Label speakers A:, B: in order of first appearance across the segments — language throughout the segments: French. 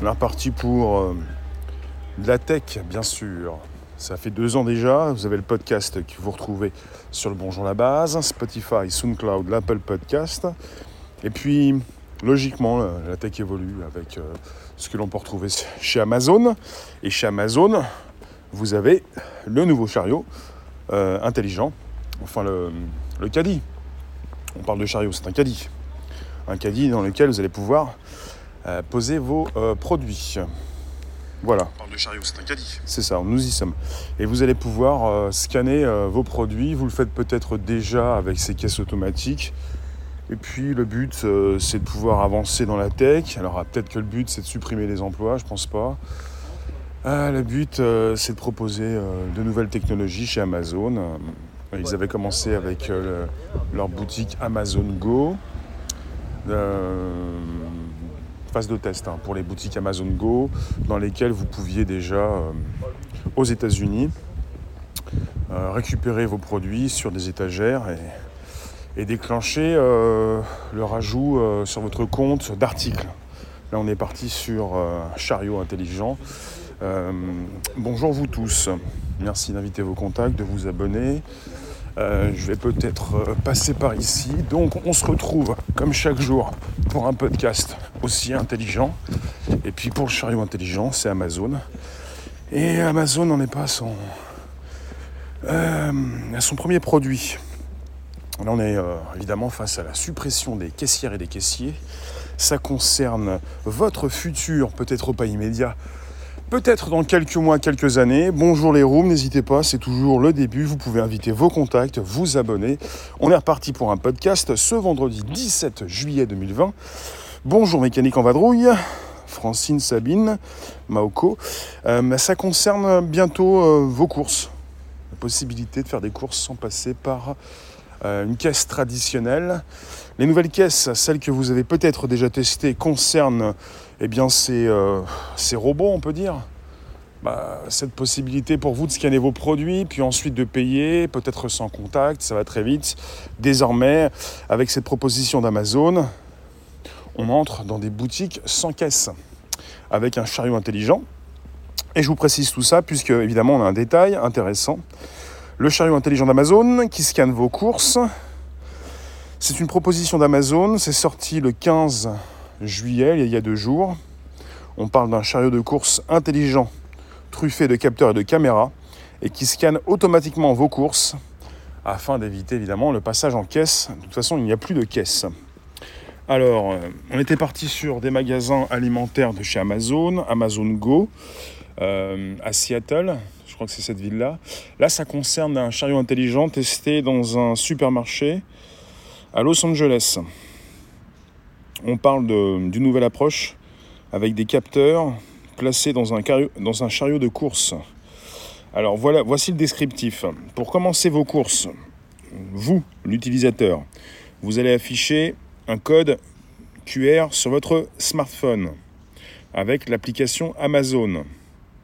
A: On est reparti pour euh, la tech, bien sûr. Ça fait deux ans déjà. Vous avez le podcast que vous retrouvez sur le Bonjour la Base, Spotify, SoundCloud, l'Apple Podcast. Et puis, logiquement, la tech évolue avec euh, ce que l'on peut retrouver chez Amazon. Et chez Amazon, vous avez le nouveau chariot euh, intelligent, enfin le, le caddie. On parle de chariot, c'est un caddie. Un caddie dans lequel vous allez pouvoir euh, poser vos euh, produits. Voilà.
B: On parle de chariot, c'est un caddie.
A: C'est ça, nous y sommes. Et vous allez pouvoir euh, scanner vos produits. Vous le faites peut-être déjà avec ces caisses automatiques. Et puis le but, c'est de pouvoir avancer dans la tech. Alors peut-être que le but, c'est de supprimer les emplois, je pense pas. le but, c'est de proposer de nouvelles technologies chez Amazon. Ils avaient commencé avec leur boutique Amazon Go phase de test hein, pour les boutiques Amazon Go, dans lesquelles vous pouviez déjà, euh, aux États-Unis, euh, récupérer vos produits sur des étagères et, déclencher euh, le rajout sur votre compte d'articles. Là, on est parti sur chariot intelligent. bonjour vous tous. Merci d'inviter vos contacts, de vous abonner. Euh, je vais peut-être euh, passer par ici. Donc on se retrouve comme chaque jour pour un podcast aussi intelligent. Et puis pour le chariot intelligent, c'est Amazon. Et Amazon n'en est pas à euh, son premier produit. Là on est évidemment face à la suppression des caissières et des caissiers. Ça concerne votre futur, peut-être pas immédiat, peut-être dans quelques mois, quelques années. Bonjour les rooms, n'hésitez pas, c'est toujours le début. Vous pouvez inviter vos contacts, vous abonner. On est reparti pour un podcast ce vendredi 17 juillet 2020. Bonjour Mécanique en vadrouille. Francine, Sabine, Maoko. Euh, ça concerne bientôt euh, vos courses. La possibilité de faire des courses sans passer par euh, une caisse traditionnelle. Les nouvelles caisses, celles que vous avez peut-être déjà testées, concernent eh bien, euh, ces, robots, on peut dire. Bah, cette possibilité pour vous de scanner vos produits, puis ensuite de payer, peut-être sans contact, ça va très vite. Désormais, avec cette proposition d'Amazon, on entre dans des boutiques sans caisse, avec un chariot intelligent. Et je vous précise tout ça, puisque évidemment on a un détail intéressant. Le chariot intelligent d'Amazon qui scanne vos courses. C'est une proposition d'Amazon, c'est sorti le 15 juillet, il y a deux jours. On parle d'un chariot de course intelligent, truffé de capteurs et de caméras, et qui scanne automatiquement vos courses, afin d'éviter évidemment le passage en caisse. De toute façon, il n'y a plus de caisse. Alors, euh, on était parti sur des magasins alimentaires de chez Amazon, Amazon Go, euh, à Seattle, je crois que c'est cette ville-là. Là, ça concerne un chariot intelligent testé dans un supermarché à Los Angeles on parle d'une nouvelle approche avec des capteurs placés dans un, chariot de course. Alors voilà, voici le descriptif. Pour commencer vos courses, vous, l'utilisateur, vous allez afficher un code QR sur votre smartphone avec l'application Amazon.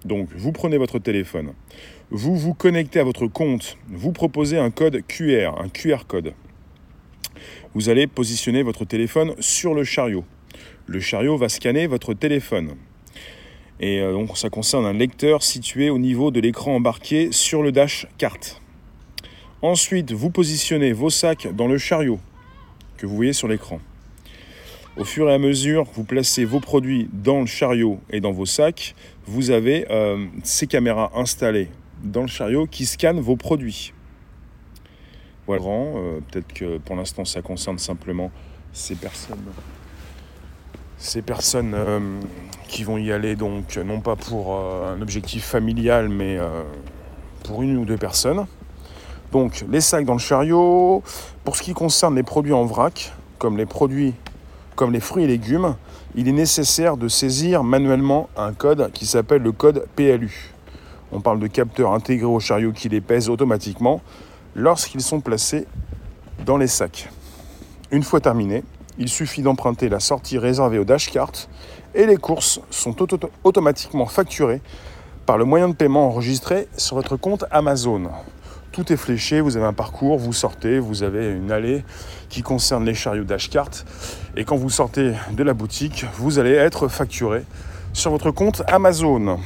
A: Donc vous prenez votre téléphone, vous vous connectez à votre compte, vous proposez un code QR, un QR code vous allez positionner votre téléphone sur le chariot. Le chariot va scanner votre téléphone. Et euh, donc ça concerne un lecteur situé au niveau de l'écran embarqué sur le dash carte. Ensuite, vous positionnez vos sacs dans le chariot que vous voyez sur l'écran. Au fur et à mesure que vous placez vos produits dans le chariot et dans vos sacs, vous avez euh, ces caméras installées dans le chariot qui scannent vos produits. Euh, peut-être que pour l'instant ça concerne simplement ces personnes. Ces personnes euh, qui vont y aller donc non pas pour euh, un objectif familial mais pour une ou deux personnes. Donc les sacs dans le chariot. Pour ce qui concerne les produits en vrac, comme les produits comme les fruits et légumes, il est nécessaire de saisir manuellement un code qui s'appelle le code PLU. On parle de capteurs intégrés au chariot qui les pèsent automatiquement lorsqu'ils sont placés dans les sacs. Une fois terminé, il suffit d'emprunter la sortie réservée au dashcart et les courses sont automatiquement facturées par le moyen de paiement enregistré sur votre compte Amazon. Tout est fléché, vous avez un parcours, vous sortez, vous avez une allée qui concerne les chariots dashcart et quand vous sortez de la boutique, vous allez être facturé sur votre compte Amazon.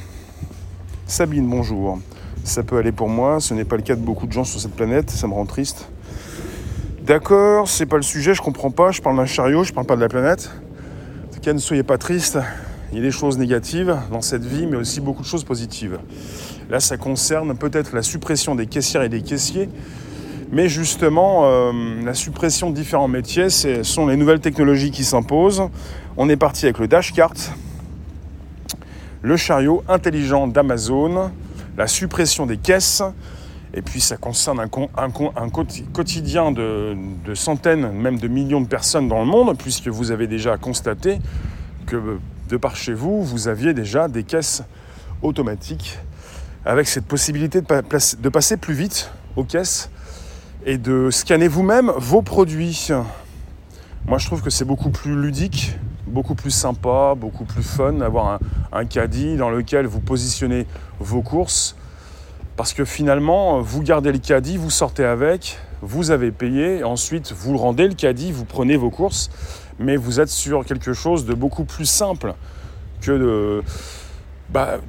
A: Sabine, bonjour. Ça peut aller pour moi, ce n'est pas le cas de beaucoup de gens sur cette planète, ça me rend triste. D'accord, c'est pas le sujet, je comprends pas, je parle d'un chariot, je parle pas de la planète. En tout cas, ne soyez pas triste, il y a des choses négatives dans cette vie, mais aussi beaucoup de choses positives. Là, ça concerne peut-être la suppression des caissières et des caissiers, mais justement, euh, la suppression de différents métiers, ce sont les nouvelles technologies qui s'imposent. On est parti avec le dashcart, le chariot intelligent d'Amazon, la suppression des caisses, et puis ça concerne un, quotidien de, centaines, même de millions de personnes dans le monde, puisque vous avez déjà constaté que de par chez vous, vous aviez déjà des caisses automatiques avec cette possibilité de, passer plus vite aux caisses et de scanner vous-même vos produits. Moi, je trouve que c'est beaucoup plus ludique, beaucoup plus sympa, beaucoup plus fun d'avoir un, caddie dans lequel vous positionnez vos courses. Parce que finalement, vous gardez le caddie, vous sortez avec, vous avez payé, ensuite vous rendez le caddie, vous prenez vos courses, mais vous êtes sur quelque chose de beaucoup plus simple que de, bah,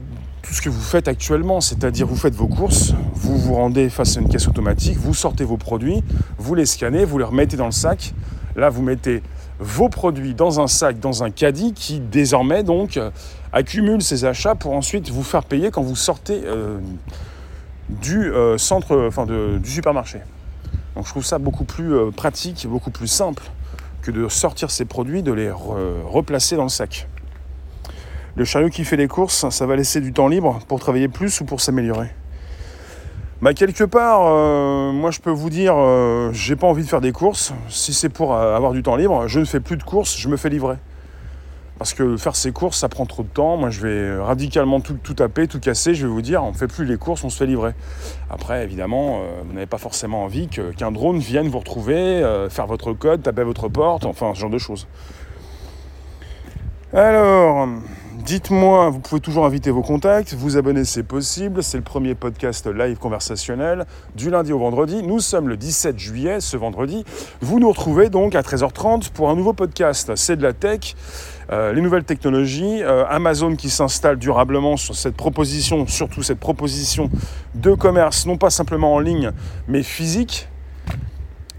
A: tout ce que vous faites actuellement, c'est-à-dire vous faites vos courses, vous vous rendez face à une caisse automatique, vous sortez vos produits, vous les scannez, vous les remettez dans le sac. Là, vous mettez vos produits dans un sac, dans un caddie qui désormais donc accumule ces achats pour ensuite vous faire payer quand vous sortez euh, du euh, centre, du supermarché. Donc je trouve ça beaucoup plus euh, pratique, beaucoup plus simple que de sortir ces produits, de les replacer dans le sac. Le chariot qui fait les courses, ça va laisser du temps libre pour travailler plus ou pour s'améliorer? Bah, quelque part, euh, moi je peux vous dire, euh, j'ai pas envie de faire des courses. Si c'est pour euh, avoir du temps libre, je ne fais plus de courses, je me fais livrer. Parce que faire ces courses, ça prend trop de temps. Moi, je vais radicalement tout, tout taper, tout casser. Je vais vous dire, on ne fait plus les courses, on se fait livrer. Après, évidemment, vous n'avez pas forcément envie qu'un drone vienne vous retrouver, faire votre code, taper à votre porte, enfin, ce genre de choses. Alors, Dites-moi, vous pouvez toujours inviter vos contacts, vous abonner c'est possible, c'est le premier podcast live conversationnel du lundi au vendredi. Nous sommes le 17 juillet, ce vendredi. Vous nous retrouvez donc à 13h30 pour un nouveau podcast. C'est de la tech, euh, les nouvelles technologies, euh, Amazon qui s'installe durablement sur cette proposition, surtout cette proposition de commerce, non pas simplement en ligne, mais physique.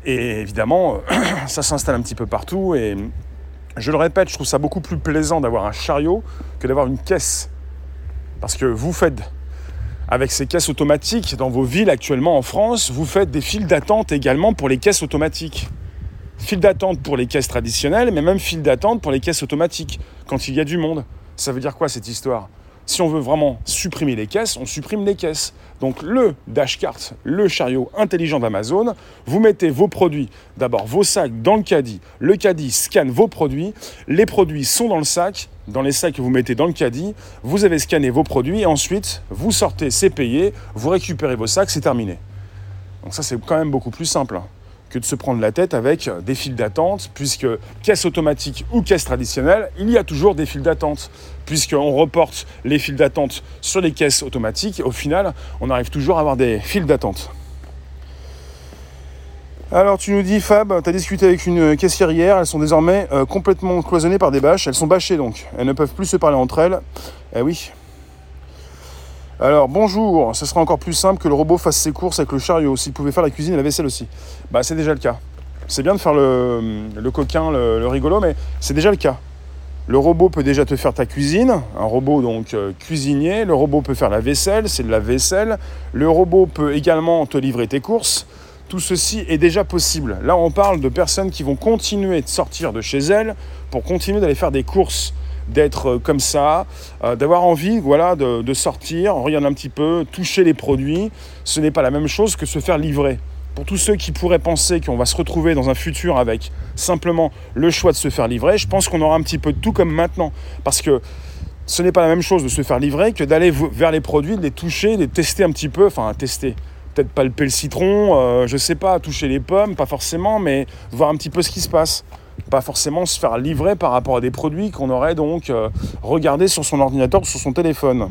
A: Et évidemment, ça s'installe un petit peu partout et je le répète, je trouve ça beaucoup plus plaisant d'avoir un chariot que d'avoir une caisse. Parce que vous faites, avec ces caisses automatiques dans vos villes actuellement en France, vous faites des files d'attente également pour les caisses automatiques. Files d'attente pour les caisses traditionnelles, mais même files d'attente pour les caisses automatiques, quand il y a du monde. Ça veut dire quoi cette histoire? Si on veut vraiment supprimer les caisses, on supprime les caisses. Donc le dashcart, le chariot intelligent d'Amazon, vous mettez vos produits, d'abord vos sacs dans le caddie, le caddie scanne vos produits, les produits sont dans le sac, dans les sacs que vous mettez dans le caddie, vous avez scanné vos produits et ensuite vous sortez, c'est payé, vous récupérez vos sacs, c'est terminé. Donc ça c'est quand même beaucoup plus simple. Que de se prendre la tête avec des files d'attente, puisque caisse automatique ou caisse traditionnelle, il y a toujours des files d'attente, puisqu'on reporte les files d'attente sur les caisses automatiques, au final, on arrive toujours à avoir des files d'attente. Alors tu nous dis Fab, tu as discuté avec une caissière hier, elles sont désormais euh, complètement cloisonnées par des bâches, elles sont bâchées donc, elles ne peuvent plus se parler entre elles. Eh oui, alors bonjour, ce serait encore plus simple que le robot fasse ses courses avec le chariot, s'il pouvait faire la cuisine et la vaisselle aussi. Bah c'est déjà le cas. C'est bien de faire le, coquin, le, rigolo, mais c'est déjà le cas. Le robot peut déjà te faire ta cuisine, un robot donc euh, cuisinier. Le robot peut faire la vaisselle, c'est de la vaisselle. Le robot peut également te livrer tes courses. Tout ceci est déjà possible. Là, on parle de personnes qui vont continuer de sortir de chez elles pour continuer d'aller faire des courses d'être euh, comme ça, euh, d'avoir envie voilà, de, sortir, regarder un petit peu, toucher les produits. Ce n'est pas la même chose que se faire livrer. Pour tous ceux qui pourraient penser qu'on va se retrouver dans un futur avec simplement le choix de se faire livrer, je pense qu'on aura un petit peu de tout comme maintenant. Parce que ce n'est pas la même chose de se faire livrer que d'aller vers les produits, de les toucher, de les tester un petit peu, enfin tester. Peut-être palper le citron, euh, je sais pas, toucher les pommes, pas forcément, mais voir un petit peu ce qui se passe pas forcément se faire livrer par rapport à des produits qu'on aurait donc euh, regardé sur son ordinateur ou sur son téléphone.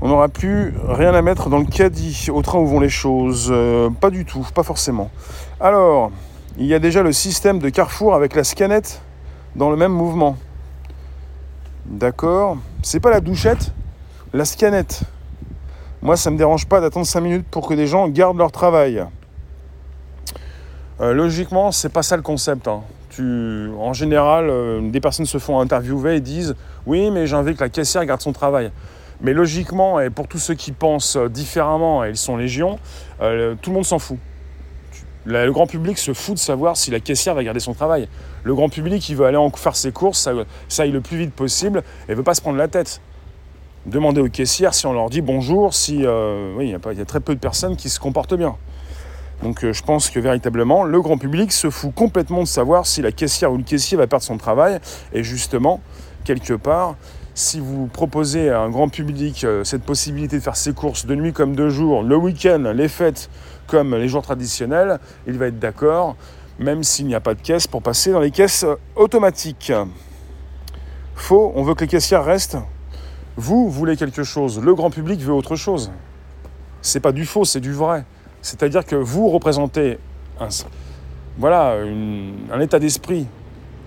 A: On n'aura plus rien à mettre dans le caddie au train où vont les choses. Euh, pas du tout, pas forcément. Alors, il y a déjà le système de Carrefour avec la scanette dans le même mouvement. D'accord C'est pas la douchette, la scanette. Moi, ça me dérange pas d'attendre 5 minutes pour que des gens gardent leur travail. Euh, logiquement, c'est pas ça le concept. Hein. En général, euh, des personnes se font interviewer et disent Oui, mais j'ai envie que la caissière garde son travail. Mais logiquement, et pour tous ceux qui pensent différemment, et ils sont légion, euh, tout le monde s'en fout. Le grand public se fout de savoir si la caissière va garder son travail. Le grand public, il veut aller faire ses courses, ça, ça aille le plus vite possible, et veut pas se prendre la tête. Demandez aux caissières si on leur dit bonjour, si oui, il y, a très peu de personnes qui se comportent bien. Donc euh, je pense que véritablement, le grand public se fout complètement de savoir si la caissière ou le caissier va perdre son travail. Et justement, quelque part, si vous proposez à un grand public euh, cette possibilité de faire ses courses de nuit comme de jour, le week-end, les fêtes comme les jours traditionnels, il va être d'accord, même s'il n'y a pas de caisse, pour passer dans les caisses euh, automatiques. Faux, on veut que les caissières restent. Vous voulez quelque chose, le grand public veut autre chose. C'est pas du faux, c'est du vrai. C'est-à-dire que vous représentez un, voilà, un état d'esprit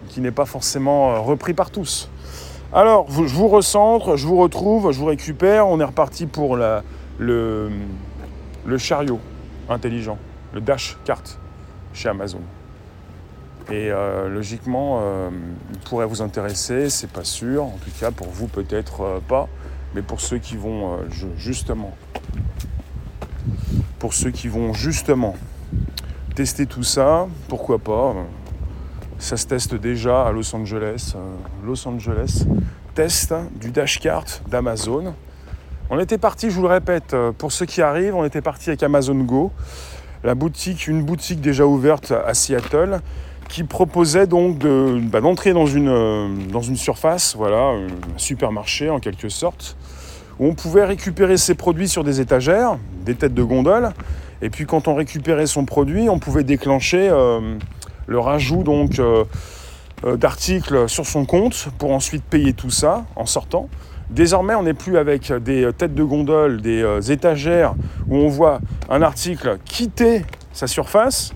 A: qui n'est pas forcément euh, repris par tous. Alors, je vous recentre, je vous retrouve, je vous récupère. On est reparti pour le, chariot intelligent, le Dash Cart chez Amazon. Et euh, logiquement, euh, il pourrait vous intéresser, c'est pas sûr. En tout cas, pour vous, peut-être pas. Mais pour ceux qui vont justement pour ceux qui vont justement tester tout ça, pourquoi pas. Ça se teste déjà à Los Angeles. Euh, Los Angeles, test du dashcart d'Amazon. On était parti, je vous le répète, euh, pour ceux qui arrivent, on était parti avec Amazon Go, la boutique, une boutique déjà ouverte à Seattle, qui proposait donc bah, d'entrer dans, une, euh, dans une surface, voilà, un supermarché en quelque sorte, où on pouvait récupérer ses produits sur des étagères, des têtes de gondole. Et puis quand on récupérait son produit, on pouvait déclencher euh, le rajout donc euh, euh, d'articles sur son compte pour ensuite payer tout ça en sortant. Désormais, on n'est plus avec des têtes de gondole, des étagères où on voit un article quitter sa surface.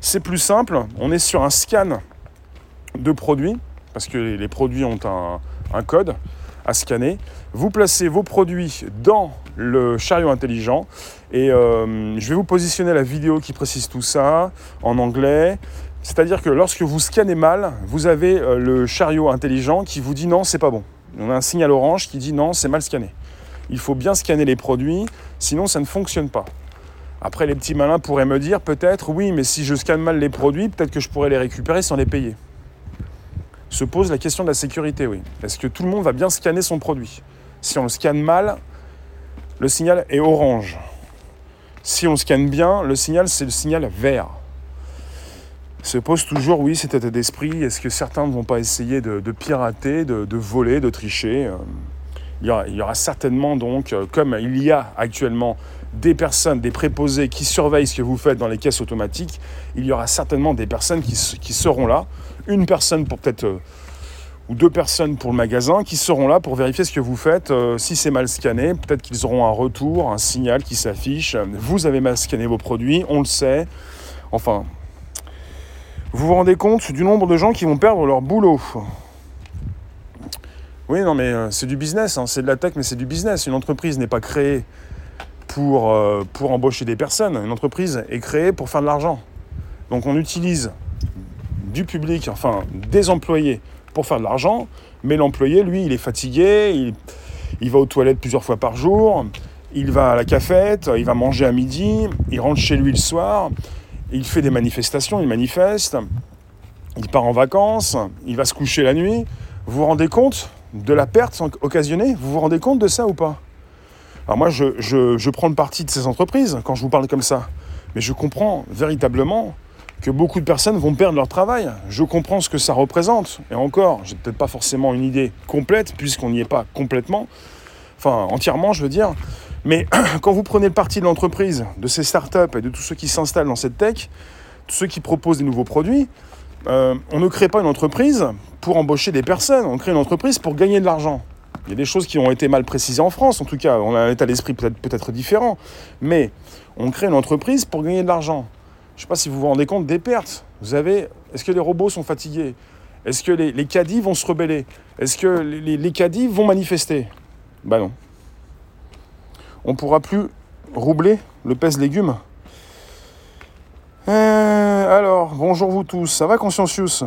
A: C'est plus simple, on est sur un scan de produits, parce que les produits ont un code à scanner. Vous placez vos produits dans le chariot intelligent et euh, je vais vous positionner la vidéo qui précise tout ça en anglais. C'est-à-dire que lorsque vous scannez mal, vous avez euh, le chariot intelligent qui vous dit non, c'est pas bon. On a un signal orange qui dit non, c'est mal scanné. Il faut bien scanner les produits, sinon ça ne fonctionne pas. Après, les petits malins pourraient me dire peut-être oui, mais si je scanne mal les produits, peut-être que je pourrais les récupérer sans les payer se pose la question de la sécurité, oui. Est-ce que tout le monde va bien scanner son produit? Si on le scanne mal, le signal est orange. Si on scanne bien, le signal, c'est le signal vert. Se pose toujours, oui, cet état d'esprit. Est-ce que certains ne vont pas essayer de, pirater, de, voler, de tricher? Euh, il y, aura, certainement donc, euh, comme il y a actuellement des personnes, des préposés qui surveillent ce que vous faites dans les caisses automatiques, il y aura certainement des personnes qui, seront là, une personne pour peut-être, euh, ou deux personnes pour le magasin, qui seront là pour vérifier ce que vous faites. Euh, si c'est mal scanné, peut-être qu'ils auront un retour, un signal qui s'affiche. Vous avez mal scanné vos produits, on le sait. Enfin, vous vous rendez compte du nombre de gens qui vont perdre leur boulot. Oui, non, mais euh, c'est du business, hein. c'est de la tech, mais c'est du business. Une entreprise n'est pas créée pour, euh, pour embaucher des personnes. Une entreprise est créée pour faire de l'argent. Donc on utilise du public, enfin des employés pour faire de l'argent, mais l'employé, lui, il est fatigué, il, va aux toilettes plusieurs fois par jour, il va à la cafette, il va manger à midi, il rentre chez lui le soir, il fait des manifestations, il manifeste, il part en vacances, il va se coucher la nuit. Vous vous rendez compte de la perte occasionnée? Vous vous rendez compte de ça ou pas? Alors moi, je, prends le parti de ces entreprises quand je vous parle comme ça. Mais je comprends véritablement beaucoup de personnes vont perdre leur travail. Je comprends ce que ça représente. Et encore, j'ai peut-être pas forcément une idée complète, puisqu'on n'y est pas complètement, enfin entièrement, je veux dire. Mais quand vous prenez le parti de l'entreprise, de ces startups et de tous ceux qui s'installent dans cette tech, tous ceux qui proposent des nouveaux produits, euh, on ne crée pas une entreprise pour embaucher des personnes, on crée une entreprise pour gagner de l'argent. Il y a des choses qui ont été mal précisées en France, en tout cas, on a un état d'esprit peut-être peut différent, mais on crée une entreprise pour gagner de l'argent. Je ne sais pas si vous vous rendez compte des pertes. Vous avez, est-ce que les robots sont fatigués? Est-ce que les, caddies vont se rebeller? Est-ce que les, les, caddies vont manifester? Bah non. On ne pourra plus roubler le pèse légumes. Euh, alors, bonjour vous tous, ça va Consciencius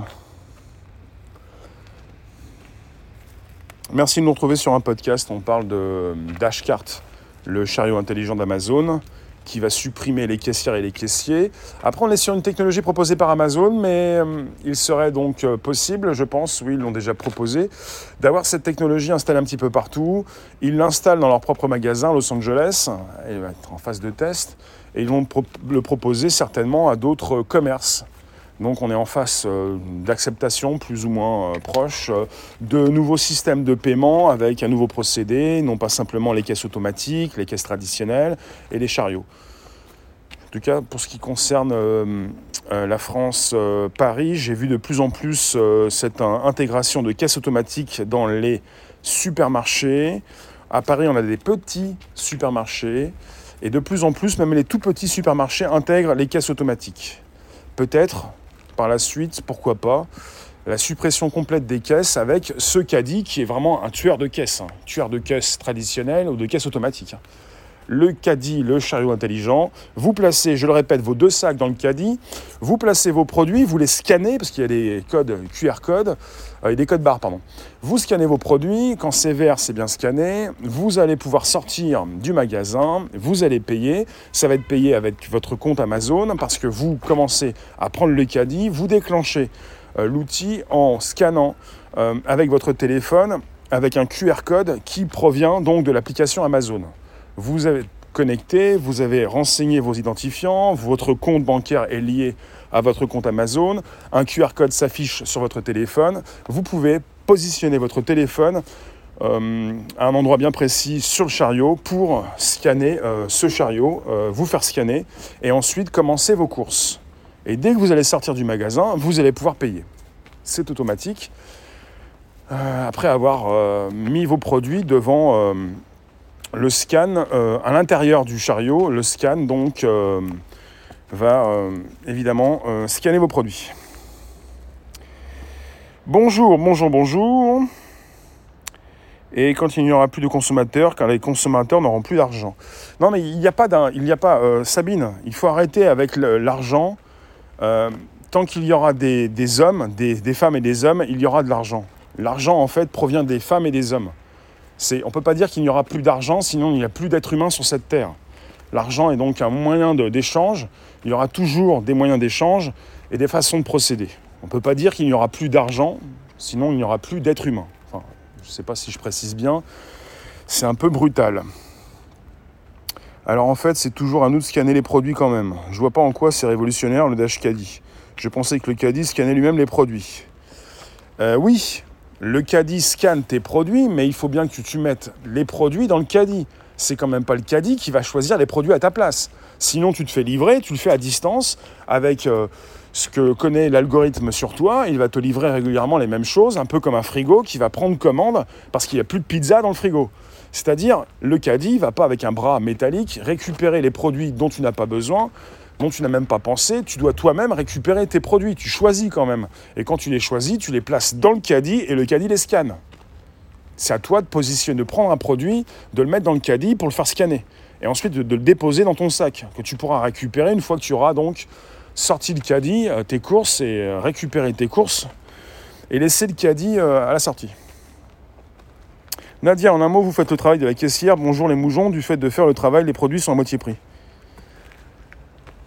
A: Merci de nous retrouver sur un podcast. On parle de Dashcart, le chariot intelligent d'Amazon, qui va supprimer les caissières et les caissiers. Après, on est sur une technologie proposée par Amazon, mais euh, il serait donc euh, possible, je pense, oui, ils l'ont déjà proposé, d'avoir cette technologie installée un petit peu partout. Ils l'installent dans leur propre magasin Los Angeles, et va être en phase de test, et ils vont le proposer certainement à d'autres commerces. Donc on est en face euh, d'acceptation plus ou moins euh, proche euh, de nouveaux systèmes de paiement avec un nouveau procédé, non pas simplement les caisses automatiques, les caisses traditionnelles et les chariots. En tout cas, pour ce qui concerne la France, Paris, j'ai vu de plus en plus cette intégration de caisses automatiques dans les supermarchés. À Paris, on a des petits supermarchés et de plus en plus, même les tout petits supermarchés intègrent les caisses automatiques. Peut-être par la suite, pourquoi pas, la suppression complète des caisses avec ce caddie qui est vraiment un tueur de caisses, hein. tueur de caisses traditionnel ou de caisses automatiques. Le caddie, le chariot intelligent, vous placez, je le répète, vos deux sacs dans le caddie, vous placez vos produits, vous les scannez, parce qu'il y a des codes QR codes, euh, des codes barres, pardon. Vous scannez vos produits, quand c'est vert, c'est bien scanné, vous allez pouvoir sortir du magasin, vous allez payer, ça va être payé avec votre compte Amazon, parce que vous commencez à prendre le caddie, vous déclenchez euh, l'outil en scannant euh, avec votre téléphone, avec un QR code qui provient donc de l'application Amazon. Vous avez connecté, vous avez renseigné vos identifiants, votre compte bancaire est lié à votre compte Amazon, un QR code s'affiche sur votre téléphone, vous pouvez positionner votre téléphone euh, à un endroit bien précis sur le chariot pour scanner euh, ce chariot, euh, vous faire scanner et ensuite commencer vos courses. Et dès que vous allez sortir du magasin, vous allez pouvoir payer. C'est automatique. après avoir mis vos produits devant le scan à l'intérieur du chariot, le scan donc va euh, évidemment euh, scanner vos produits. Bonjour, bonjour, bonjour. Et quand il n'y aura plus de consommateurs, quand les consommateurs n'auront plus d'argent. Non, mais il n'y a pas, il n'y a pas euh, Sabine, il faut arrêter avec l'argent. tant qu'il y aura des, hommes, des, femmes et des hommes, il y aura de l'argent. L'argent, en fait, provient des femmes et des hommes. On ne peut pas dire qu'il n'y aura plus d'argent, sinon il n'y a plus d'êtres humains sur cette terre. L'argent est donc un moyen d'échange. Il y aura toujours des moyens d'échange et des façons de procéder. On ne peut pas dire qu'il n'y aura plus d'argent, sinon il n'y aura plus d'êtres humains. Enfin, je ne sais pas si je précise bien. C'est un peu brutal. Alors en fait, c'est toujours à nous de scanner les produits quand même. Je vois pas en quoi c'est révolutionnaire le Dash Caddy. Je pensais que le Caddy scannait lui-même les produits. Euh, oui, le Caddy scanne tes produits, mais il faut bien que tu mettes les produits dans le Caddy c'est quand même pas le caddie qui va choisir les produits à ta place. Sinon, tu te fais livrer, tu le fais à distance avec euh, ce que connaît l'algorithme sur toi. Il va te livrer régulièrement les mêmes choses, un peu comme un frigo qui va prendre commande parce qu'il n'y a plus de pizza dans le frigo. C'est-à-dire, le caddie va pas avec un bras métallique récupérer les produits dont tu n'as pas besoin, dont tu n'as même pas pensé. Tu dois toi-même récupérer tes produits. Tu choisis quand même. Et quand tu les choisis, tu les places dans le caddie et le caddie les scanne. C'est à toi de positionner, de prendre un produit, de le mettre dans le caddie pour le faire scanner. Et ensuite de, le déposer dans ton sac, que tu pourras récupérer une fois que tu auras donc sorti le caddie, euh, tes courses et euh, récupéré tes courses et laisser le caddie euh, à la sortie. Nadia, en un mot, vous faites le travail de la caissière. Bonjour les moujons, du fait de faire le travail, les produits sont à moitié prix.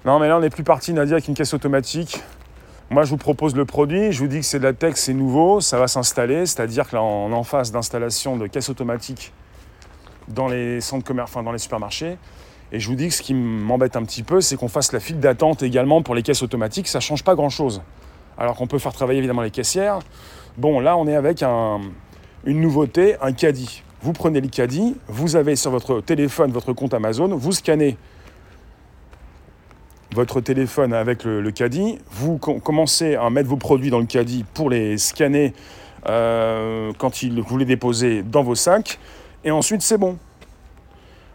A: Non, mais là, on n'est plus parti, Nadia, avec une caisse automatique. Moi, je vous propose le produit, je vous dis que c'est de la tech, c'est nouveau, ça va s'installer, c'est-à-dire que là, on est en phase d'installation de caisses automatiques dans les centres commerciaux, enfin dans les supermarchés. Et je vous dis que ce qui m'embête un petit peu, c'est qu'on fasse la file d'attente également pour les caisses automatiques, ça ne change pas grand-chose. Alors qu'on peut faire travailler évidemment les caissières. Bon, là, on est avec une nouveauté, un caddie. Vous prenez le caddie, vous avez sur votre téléphone votre compte Amazon, vous scannez votre téléphone avec le, caddie, vous commencez à mettre vos produits dans le caddie pour les scanner euh, quand il, vous les déposez dans vos sacs, et ensuite c'est bon.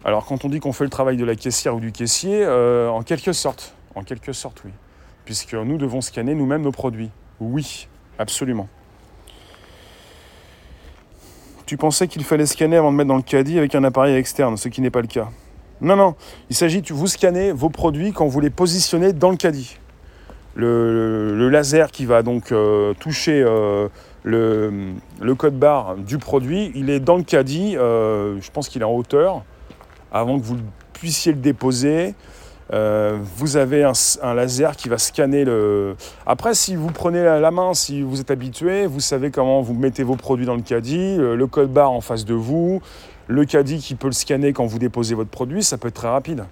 A: Alors quand on dit qu'on fait le travail de la caissière ou du caissier, euh, en quelque sorte, en quelque sorte oui, puisque nous devons scanner nous-mêmes nos produits. Oui, absolument. Tu pensais qu'il fallait scanner avant de mettre dans le caddie avec un appareil externe, ce qui n'est pas le cas. Non, non, il s'agit, vous scannez vos produits quand vous les positionnez dans le caddie. Le, laser qui va donc euh, toucher euh, le, code barre du produit, il est dans le caddie, euh, je pense qu'il est en hauteur, avant que vous puissiez le déposer. Vous avez un, laser qui va scanner le. Après, si vous prenez la, main, si vous êtes habitué, vous savez comment vous mettez vos produits dans le caddie, le, code barre en face de vous, le caddie qui peut le scanner quand vous déposez votre produit, ça peut être très rapide.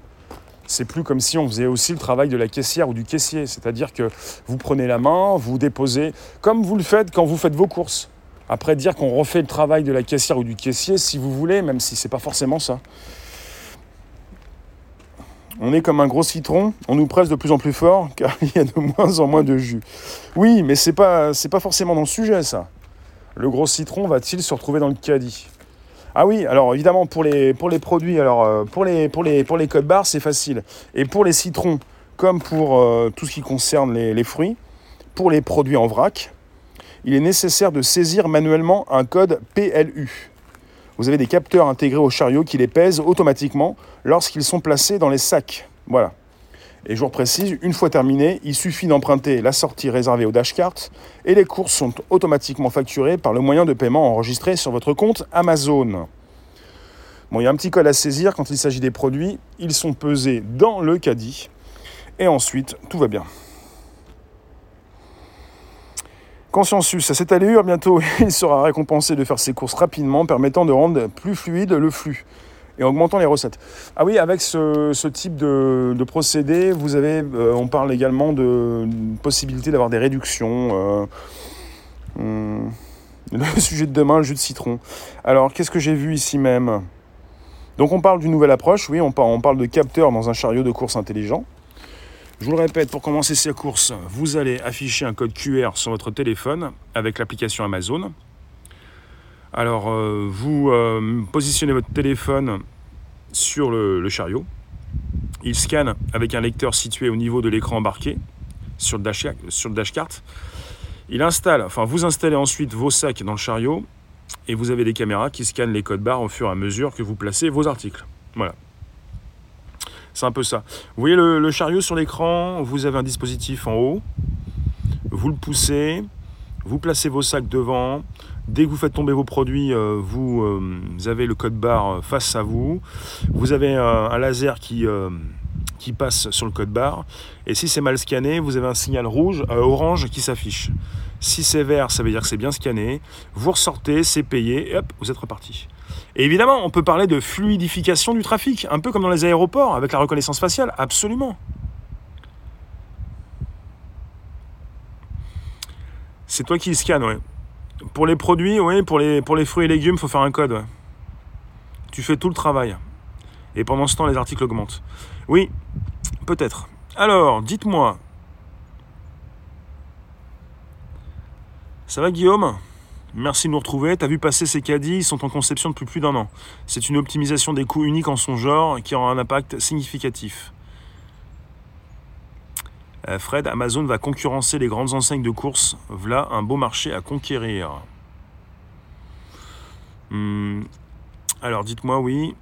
A: C'est plus comme si on faisait aussi le travail de la caissière ou du caissier, c'est-à-dire que vous prenez la main, vous déposez, comme vous le faites quand vous faites vos courses. Après, dire qu'on refait le travail de la caissière ou du caissier, si vous voulez, même si c'est pas forcément ça. On est comme un gros citron, on nous presse de plus en plus fort car il y a de moins en moins de jus. Oui, mais c'est pas, pas forcément dans le sujet ça. Le gros citron va-t-il se retrouver dans le caddie? Ah oui, alors évidemment pour les, produits, alors euh, pour les, codes barres c'est facile. Et pour les citrons, comme pour euh, tout ce qui concerne les fruits, pour les produits en vrac, il est nécessaire de saisir manuellement un code PLU. Vous avez des capteurs intégrés au chariot qui les pèsent automatiquement lorsqu'ils sont placés dans les sacs. Voilà. Et je vous précise, une fois terminé, il suffit d'emprunter la sortie réservée au dashcart et les courses sont automatiquement facturées par le moyen de paiement enregistré sur votre compte Amazon. Bon, il y a un petit code à saisir quand il s'agit des produits. Ils sont pesés dans le caddie et ensuite tout va bien. Consciensus, à cette allure, bientôt il sera récompensé de faire ses courses rapidement, permettant de rendre plus fluide le flux et augmentant les recettes. Ah oui, avec ce, type de, procédé, vous avez, euh, on parle également de possibilité d'avoir des réductions. Euh, hmm, le sujet de demain, le jus de citron. Alors, qu'est-ce que j'ai vu ici même? Donc, on parle d'une nouvelle approche, oui, on on parle de capteur dans un chariot de course intelligent. Je vous le répète, pour commencer ces courses, vous allez afficher un code QR sur votre téléphone avec l'application Amazon. Alors, euh, vous euh, positionnez votre téléphone sur le, chariot. Il scanne avec un lecteur situé au niveau de l'écran embarqué sur le, dash, sur le dashcart. Il installe, enfin vous installez ensuite vos sacs dans le chariot et vous avez des caméras qui scannent les codes barres au fur et à mesure que vous placez vos articles. Voilà. C'est un peu ça. Vous voyez le, chariot sur l'écran, vous avez un dispositif en haut, vous le poussez, vous placez vos sacs devant. Dès que vous faites tomber vos produits, euh, vous, euh, avez le code barre face à vous. Vous avez un, laser qui, euh, passe sur le code barre. Et si c'est mal scanné, vous avez un signal rouge, orange qui s'affiche. Si c'est vert, ça veut dire que c'est bien scanné. Vous ressortez, c'est payé, et hop, vous êtes reparti. Et évidemment, on peut parler de fluidification du trafic, un peu comme dans les aéroports avec la reconnaissance faciale, absolument. C'est toi qui scanne, ouais. Pour les produits, oui, pour les, pour les fruits et légumes, il faut faire un code. Tu fais tout le travail. Et pendant ce temps, les articles augmentent. Oui, peut-être. Alors, dites-moi. Ça va Guillaume? Merci de nous retrouver. T'as vu passer ces caddies, ils sont en conception depuis plus d'un an. C'est une optimisation des coûts unique en son genre qui aura un impact significatif. Euh, Fred, Amazon va concurrencer les grandes enseignes de course. Voilà un beau marché à conquérir. Hmm. Alors dites-moi oui.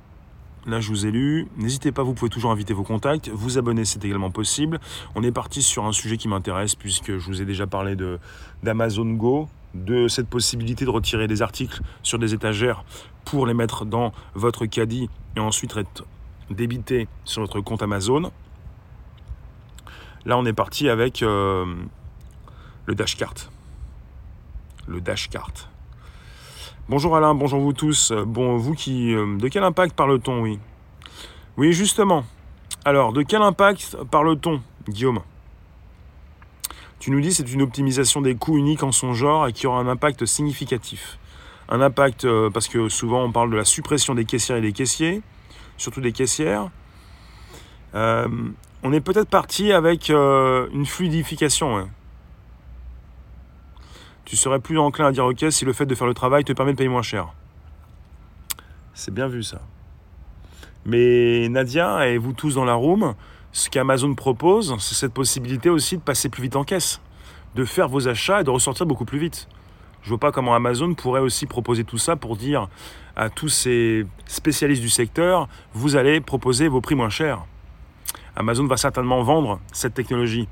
A: Là, je vous ai lu. N'hésitez pas, vous pouvez toujours inviter vos contacts. Vous abonner, c'est également possible. On est parti sur un sujet qui m'intéresse puisque je vous ai déjà parlé d'Amazon Go de cette possibilité de retirer des articles sur des étagères pour les mettre dans votre caddie et ensuite être débité sur votre compte Amazon. Là, on est parti avec euh, le dashcart. Le dashcart. Bonjour Alain, bonjour vous tous. Bon, vous qui... Euh, de quel impact parle-t-on, oui? Oui, justement. Alors, de quel impact parle-t-on, Guillaume? Tu nous dis c'est une optimisation des coûts unique en son genre et qui aura un impact significatif. Un impact euh, parce que souvent on parle de la suppression des caissières et des caissiers, surtout des caissières. Euh, on est peut-être parti avec euh, une fluidification. Tu serais plus enclin à dire ok si le fait de faire le travail te permet de payer moins cher. C'est bien vu ça. Mais Nadia et vous tous dans la room, ce qu'Amazon propose, c'est cette possibilité aussi de passer plus vite en caisse, de faire vos achats et de ressortir beaucoup plus vite. Je vois pas comment Amazon pourrait aussi proposer tout ça pour dire à tous ces spécialistes du secteur, vous allez proposer vos prix moins chers. Amazon va certainement vendre cette technologie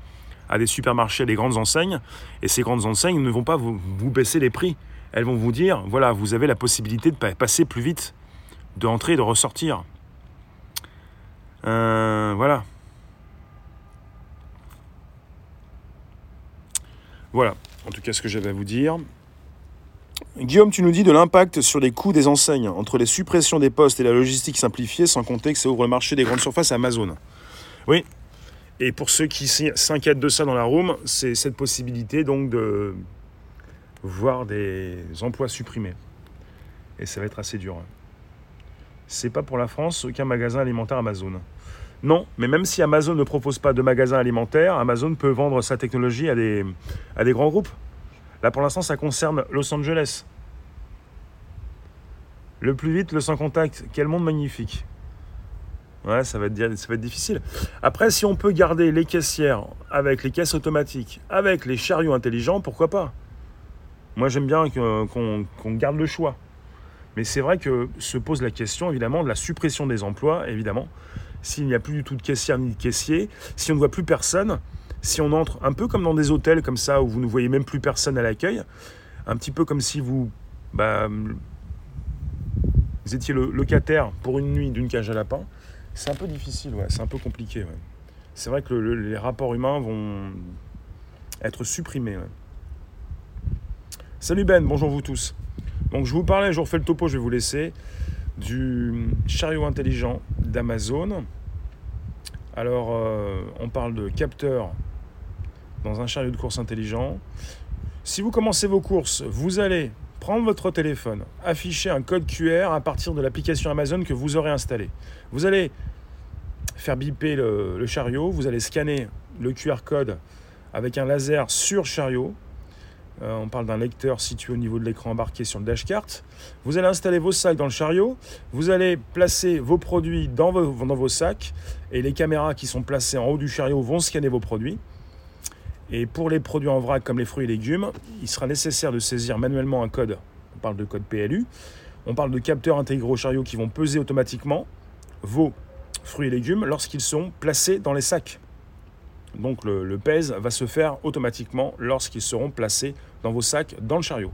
A: à des supermarchés, des grandes enseignes, et ces grandes enseignes ne vont pas vous, baisser les prix. Elles vont vous dire, voilà, vous avez la possibilité de passer plus vite, d'entrer et de ressortir. Euh, voilà. Voilà, en tout cas ce que j'avais à vous dire. Guillaume, tu nous dis de l'impact sur les coûts des enseignes, entre les suppressions des postes et la logistique simplifiée, sans compter que ça ouvre le marché des grandes surfaces à Amazon. Oui, et pour ceux qui s'inquiètent de ça dans la room, c'est cette possibilité donc de voir des emplois supprimés. Et ça va être assez dur. C'est pas pour la France aucun magasin alimentaire Amazon. Non, mais même si Amazon ne propose pas de magasin alimentaire, Amazon peut vendre sa technologie à des, à des grands groupes. Là, pour l'instant, ça concerne Los Angeles. Le plus vite, le sans contact. Quel monde magnifique. Ouais, ça va, être, ça va être difficile. Après, si on peut garder les caissières avec les caisses automatiques, avec les chariots intelligents, pourquoi pas? Moi, j'aime bien qu'on garde le choix. Mais c'est vrai que se pose la question, évidemment, de la suppression des emplois, évidemment s'il n'y a plus du tout de caissière ni de caissier, si on ne voit plus personne, si on entre un peu comme dans des hôtels comme ça où vous ne voyez même plus personne à l'accueil, un petit peu comme si vous, bah, vous étiez le locataire pour une nuit d'une cage à lapin, c'est un peu difficile, ouais, c'est un peu compliqué. C'est vrai que les rapports humains vont être supprimés. Salut Ben, bonjour vous tous. Donc je vous parlais, je vous refais le topo, je vais vous laisser du chariot intelligent d'Amazon. Alors, euh, on parle de capteur dans un chariot de course intelligent. Si vous commencez vos courses, vous allez prendre votre téléphone, afficher un code QR à partir de l'application Amazon que vous aurez installée. Vous allez faire biper le, chariot, vous allez scanner le QR code avec un laser sur chariot. Euh, on parle d'un lecteur situé au niveau de l'écran embarqué sur le dashcart. Vous allez installer vos sacs dans le chariot. Vous allez placer vos produits dans vos sacs. Et les caméras qui sont placées en haut du chariot vont scanner vos produits. Et pour les produits en vrac comme les fruits et légumes, il sera nécessaire de saisir manuellement un code. On parle de code PLU. On parle de capteurs intégrés au chariot qui vont peser automatiquement vos fruits et légumes lorsqu'ils sont placés dans les sacs. Donc le, le pèse va se faire automatiquement lorsqu'ils seront placés dans vos sacs dans le chariot.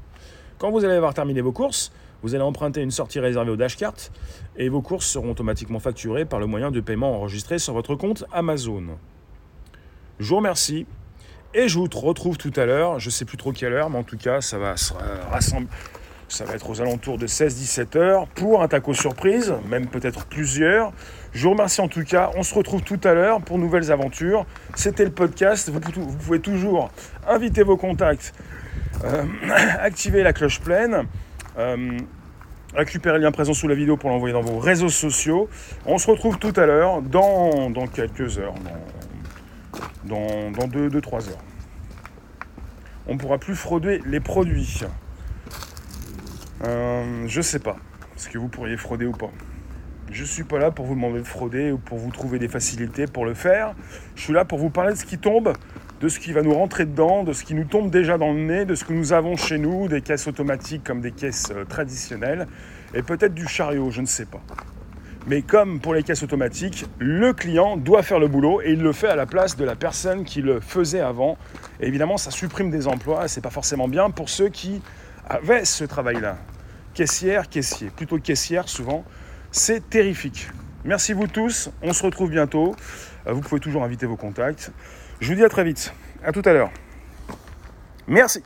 A: Quand vous allez avoir terminé vos courses, vous allez emprunter une sortie réservée au dashcart et vos courses seront automatiquement facturées par le moyen de paiement enregistré sur votre compte Amazon. Je vous remercie et je vous retrouve tout à l'heure. Je ne sais plus trop quelle heure, mais en tout cas, ça va se rassembler. Ça va être aux alentours de 16-17 heures pour un taco surprise, même peut-être plusieurs. Je vous remercie en tout cas. On se retrouve tout à l'heure pour nouvelles aventures. C'était le podcast. Vous, pouvez toujours inviter vos contacts, euh, activer la cloche pleine, euh, récupérer le lien présent sous la vidéo pour l'envoyer dans vos réseaux sociaux. On se retrouve tout à l'heure dans, quelques heures, 2-3 heures. On ne pourra plus frauder les produits. Euh, je sais pas ce que vous pourriez frauder ou pas. Je suis pas là pour vous demander de frauder ou pour vous trouver des facilités pour le faire. Je suis là pour vous parler de ce qui tombe, de ce qui va nous rentrer dedans, de ce qui nous tombe déjà dans le nez, de ce que nous avons chez nous, des caisses automatiques comme des caisses euh, traditionnelles, et peut-être du chariot, je ne sais pas. Mais comme pour les caisses automatiques, le client doit faire le boulot et il le fait à la place de la personne qui le faisait avant. Évidemment, ça supprime des emplois, c'est pas forcément bien pour ceux qui avait ce travail-là. Caissière, caissier, plutôt caissière souvent, c'est terrifique. Merci vous tous, on se retrouve bientôt. Euh, vous pouvez toujours inviter vos contacts. Je vous dis à très vite, à tout à l'heure. Merci.